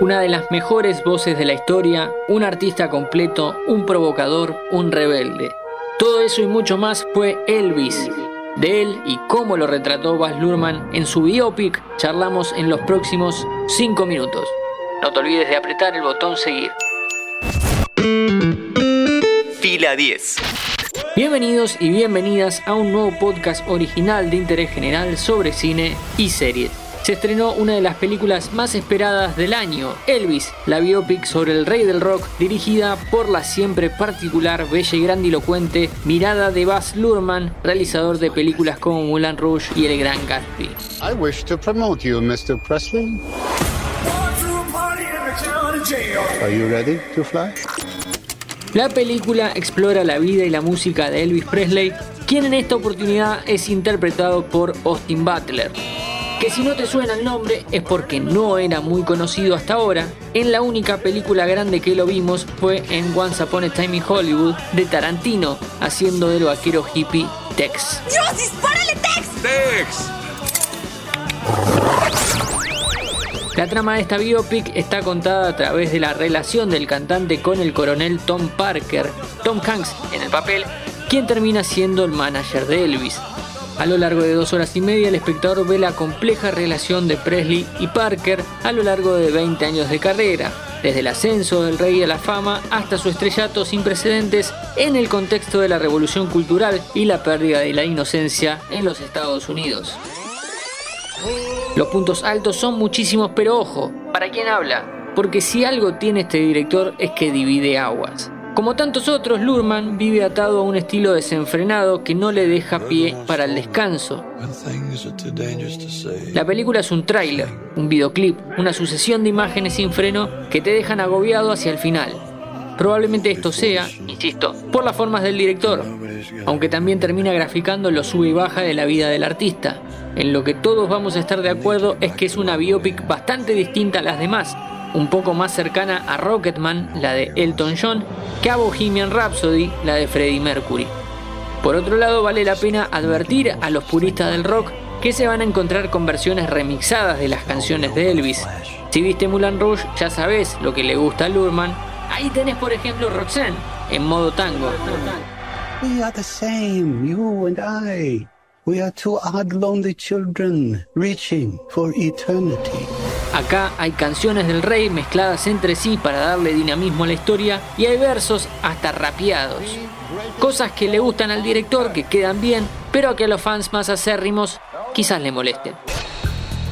Una de las mejores voces de la historia, un artista completo, un provocador, un rebelde. Todo eso y mucho más fue Elvis. De él y cómo lo retrató Baz Luhrmann en su biopic charlamos en los próximos 5 minutos. No te olvides de apretar el botón seguir. Fila 10. Bienvenidos y bienvenidas a un nuevo podcast original de interés general sobre cine y series. Se estrenó una de las películas más esperadas del año, Elvis, la biopic sobre el rey del rock, dirigida por la siempre particular, bella y grandilocuente mirada de Baz Luhrmann, realizador de películas como Moulin Rouge y El Gran Gatsby. I wish to promote you, Mr. Presley. Are you ready to fly? La película explora la vida y la música de Elvis Presley, quien en esta oportunidad es interpretado por Austin Butler. Que si no te suena el nombre es porque no era muy conocido hasta ahora. En la única película grande que lo vimos fue en Once Upon a Time in Hollywood de Tarantino, haciendo del vaquero hippie Tex. ¡Dios, dispárale, Tex! Tex. La trama de esta biopic está contada a través de la relación del cantante con el coronel Tom Parker, Tom Hanks en el papel, quien termina siendo el manager de Elvis. A lo largo de dos horas y media el espectador ve la compleja relación de Presley y Parker a lo largo de 20 años de carrera, desde el ascenso del rey a la fama hasta su estrellato sin precedentes en el contexto de la revolución cultural y la pérdida de la inocencia en los Estados Unidos. Los puntos altos son muchísimos, pero ojo, ¿para quién habla? Porque si algo tiene este director es que divide aguas. Como tantos otros, Lurman vive atado a un estilo desenfrenado que no le deja pie para el descanso. La película es un tráiler, un videoclip, una sucesión de imágenes sin freno que te dejan agobiado hacia el final. Probablemente esto sea, insisto, por las formas del director, aunque también termina graficando lo sube y baja de la vida del artista. En lo que todos vamos a estar de acuerdo es que es una biopic bastante distinta a las demás, un poco más cercana a Rocketman, la de Elton John, que a Bohemian Rhapsody, la de Freddie Mercury. Por otro lado, vale la pena advertir a los puristas del rock que se van a encontrar con versiones remixadas de las canciones de Elvis. Si viste Moulin Rouge, ya sabes lo que le gusta a Lurman. Ahí tenés, por ejemplo, Roxanne, en modo tango. We are the same, you and I. We are two odd lonely children reaching for eternity. Acá hay canciones del rey mezcladas entre sí para darle dinamismo a la historia y hay versos hasta rapeados. Cosas que le gustan al director, que quedan bien, pero que a los fans más acérrimos quizás le molesten.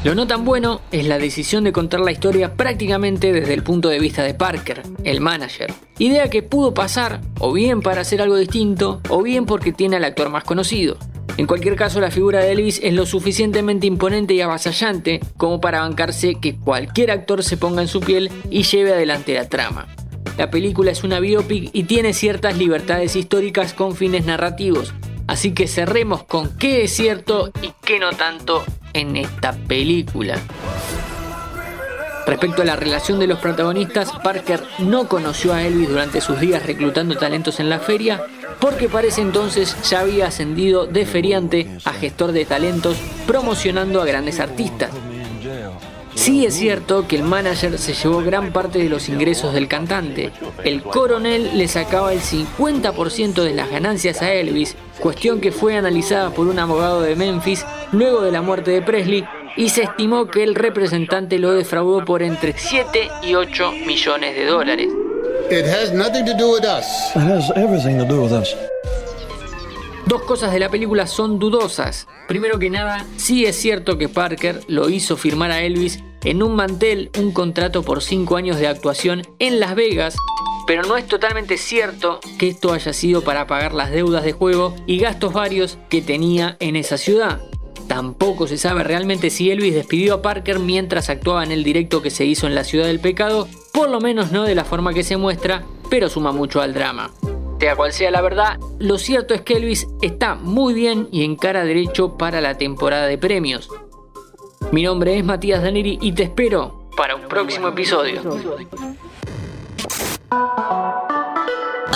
Lo no tan bueno es la decisión de contar la historia prácticamente desde el punto de vista de Parker, el manager. Idea que pudo pasar o bien para hacer algo distinto o bien porque tiene al actor más conocido. En cualquier caso, la figura de Elvis es lo suficientemente imponente y avasallante como para bancarse que cualquier actor se ponga en su piel y lleve adelante la trama. La película es una biopic y tiene ciertas libertades históricas con fines narrativos, así que cerremos con qué es cierto y qué no tanto en esta película. Respecto a la relación de los protagonistas, Parker no conoció a Elvis durante sus días reclutando talentos en la feria, porque para ese entonces ya había ascendido de feriante a gestor de talentos, promocionando a grandes artistas. Sí es cierto que el manager se llevó gran parte de los ingresos del cantante. El coronel le sacaba el 50% de las ganancias a Elvis, cuestión que fue analizada por un abogado de Memphis luego de la muerte de Presley y se estimó que el representante lo defraudó por entre 7 y 8 millones de dólares. Dos cosas de la película son dudosas. Primero que nada, sí es cierto que Parker lo hizo firmar a Elvis en un mantel un contrato por 5 años de actuación en Las Vegas, pero no es totalmente cierto que esto haya sido para pagar las deudas de juego y gastos varios que tenía en esa ciudad. Tampoco se sabe realmente si Elvis despidió a Parker mientras actuaba en el directo que se hizo en la Ciudad del Pecado, por lo menos no de la forma que se muestra, pero suma mucho al drama. Sea cual sea la verdad, lo cierto es que Elvis está muy bien y encara derecho para la temporada de premios. Mi nombre es Matías Daneri y te espero para un próximo episodio.